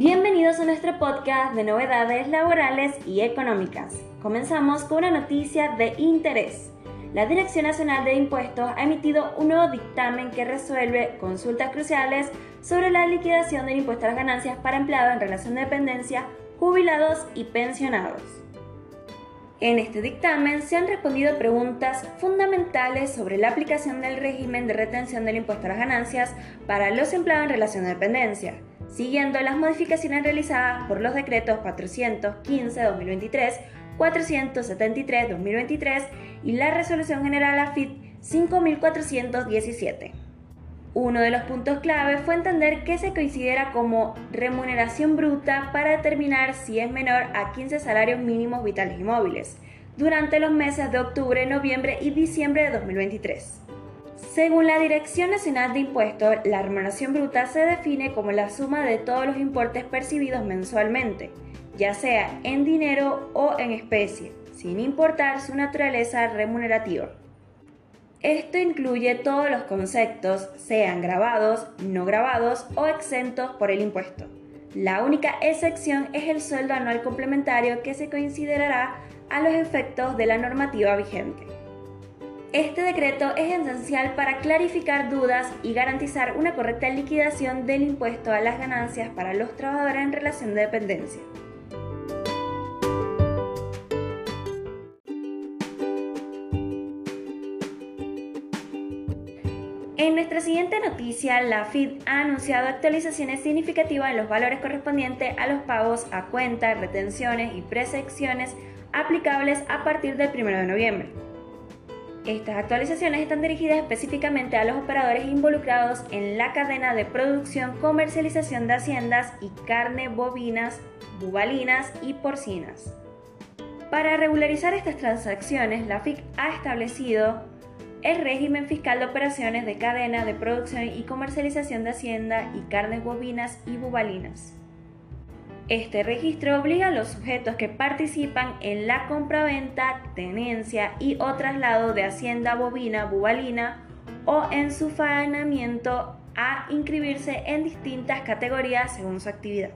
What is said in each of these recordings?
Bienvenidos a nuestro podcast de novedades laborales y económicas. Comenzamos con una noticia de interés. La Dirección Nacional de Impuestos ha emitido un nuevo dictamen que resuelve consultas cruciales sobre la liquidación del impuesto a las ganancias para empleados en relación de dependencia, jubilados y pensionados. En este dictamen se han respondido preguntas fundamentales sobre la aplicación del régimen de retención del impuesto a las ganancias para los empleados en relación de dependencia siguiendo las modificaciones realizadas por los decretos 415-2023, 473-2023 y la Resolución General AFIT 5417. Uno de los puntos clave fue entender que se considera como remuneración bruta para determinar si es menor a 15 salarios mínimos vitales y móviles durante los meses de octubre, noviembre y diciembre de 2023. Según la Dirección Nacional de Impuestos, la remuneración bruta se define como la suma de todos los importes percibidos mensualmente, ya sea en dinero o en especie, sin importar su naturaleza remunerativa. Esto incluye todos los conceptos, sean grabados, no grabados o exentos por el impuesto. La única excepción es el sueldo anual complementario que se considerará a los efectos de la normativa vigente. Este decreto es esencial para clarificar dudas y garantizar una correcta liquidación del impuesto a las ganancias para los trabajadores en relación de dependencia. En nuestra siguiente noticia, la FID ha anunciado actualizaciones significativas en los valores correspondientes a los pagos a cuenta, retenciones y presecciones aplicables a partir del 1 de noviembre. Estas actualizaciones están dirigidas específicamente a los operadores involucrados en la cadena de producción, comercialización de haciendas y carne bovinas, bubalinas y porcinas. Para regularizar estas transacciones, la FIC ha establecido el régimen fiscal de operaciones de cadena de producción y comercialización de hacienda y carnes bovinas y bubalinas. Este registro obliga a los sujetos que participan en la compraventa, tenencia y o traslado de hacienda bovina, bubalina o en su faenamiento a inscribirse en distintas categorías según su actividad.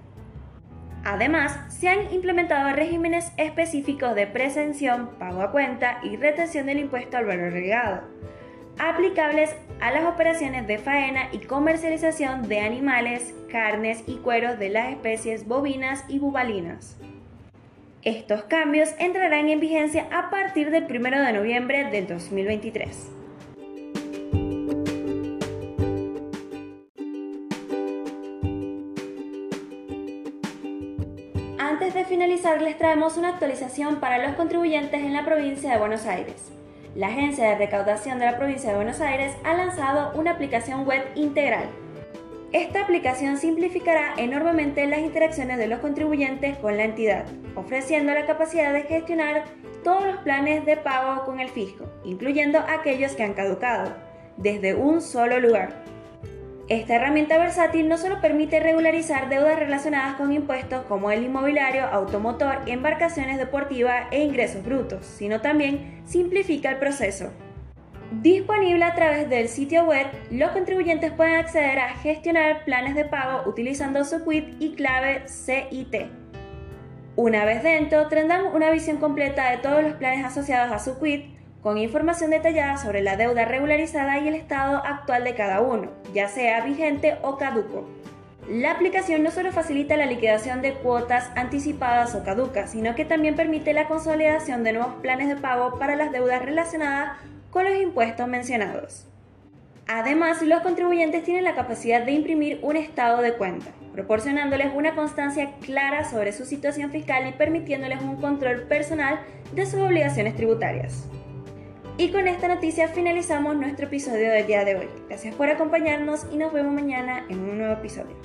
Además, se han implementado regímenes específicos de presención, pago a cuenta y retención del impuesto al valor agregado aplicables a las operaciones de faena y comercialización de animales, carnes y cueros de las especies bovinas y bubalinas. Estos cambios entrarán en vigencia a partir del 1 de noviembre del 2023. Antes de finalizar les traemos una actualización para los contribuyentes en la provincia de Buenos Aires la Agencia de Recaudación de la Provincia de Buenos Aires ha lanzado una aplicación web integral. Esta aplicación simplificará enormemente las interacciones de los contribuyentes con la entidad, ofreciendo la capacidad de gestionar todos los planes de pago con el fisco, incluyendo aquellos que han caducado, desde un solo lugar. Esta herramienta versátil no solo permite regularizar deudas relacionadas con impuestos como el inmobiliario, automotor, embarcaciones deportivas e ingresos brutos, sino también simplifica el proceso. Disponible a través del sitio web, los contribuyentes pueden acceder a gestionar planes de pago utilizando su quit y clave CIT. Una vez dentro, tendrán una visión completa de todos los planes asociados a su quit, con información detallada sobre la deuda regularizada y el estado actual de cada uno, ya sea vigente o caduco. La aplicación no solo facilita la liquidación de cuotas anticipadas o caducas, sino que también permite la consolidación de nuevos planes de pago para las deudas relacionadas con los impuestos mencionados. Además, los contribuyentes tienen la capacidad de imprimir un estado de cuenta, proporcionándoles una constancia clara sobre su situación fiscal y permitiéndoles un control personal de sus obligaciones tributarias. Y con esta noticia finalizamos nuestro episodio del día de hoy. Gracias por acompañarnos y nos vemos mañana en un nuevo episodio.